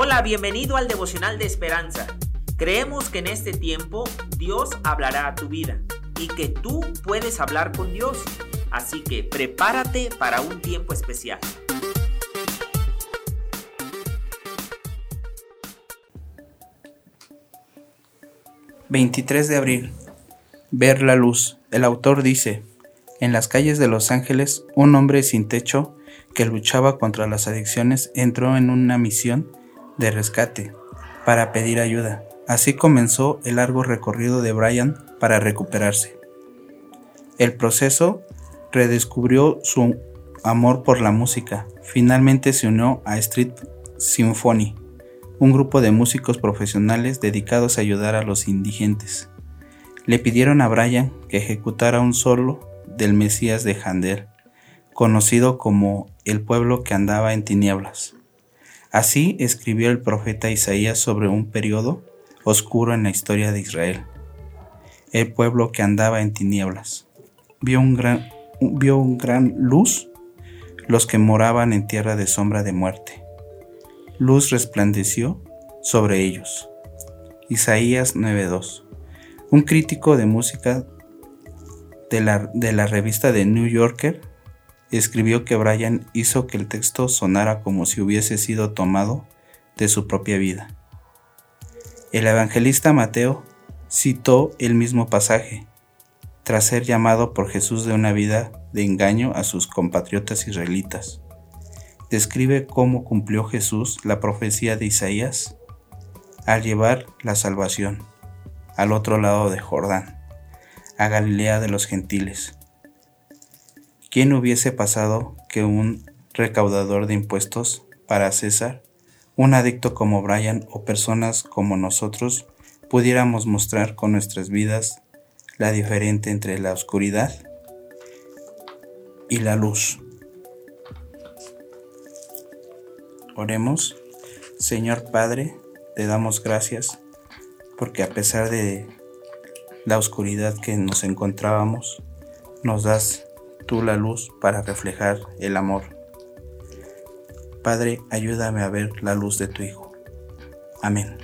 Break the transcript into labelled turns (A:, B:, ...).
A: Hola, bienvenido al devocional de esperanza. Creemos que en este tiempo Dios hablará a tu vida y que tú puedes hablar con Dios. Así que prepárate para un tiempo especial.
B: ...23 de abril... Ver la luz. El autor dice... En las calles de Los Ángeles, un hombre sin techo que luchaba contra las adicciones entró en una misión de rescate para pedir ayuda. Así comenzó el largo recorrido de Brian para recuperarse. El proceso redescubrió su amor por la música. Finalmente se unió a Street Symphony, un grupo de músicos profesionales dedicados a ayudar a los indigentes. Le pidieron a Brian que ejecutara un solo del Mesías de Handel, conocido como el pueblo que andaba en tinieblas. Así escribió el profeta Isaías sobre un periodo oscuro en la historia de Israel. El pueblo que andaba en tinieblas vio un gran, vio un gran luz los que moraban en tierra de sombra de muerte. Luz resplandeció sobre ellos. Isaías 9:2. Un crítico de música de la, de la revista The New Yorker escribió que Brian hizo que el texto sonara como si hubiese sido tomado de su propia vida. El evangelista Mateo citó el mismo pasaje, tras ser llamado por Jesús de una vida de engaño a sus compatriotas israelitas. Describe cómo cumplió Jesús la profecía de Isaías al llevar la salvación al otro lado de Jordán a Galilea de los gentiles. ¿Quién hubiese pasado que un recaudador de impuestos para César, un adicto como Brian o personas como nosotros pudiéramos mostrar con nuestras vidas la diferencia entre la oscuridad y la luz? Oremos. Señor Padre, te damos gracias porque a pesar de la oscuridad que nos encontrábamos, nos das tú la luz para reflejar el amor. Padre, ayúdame a ver la luz de tu Hijo. Amén.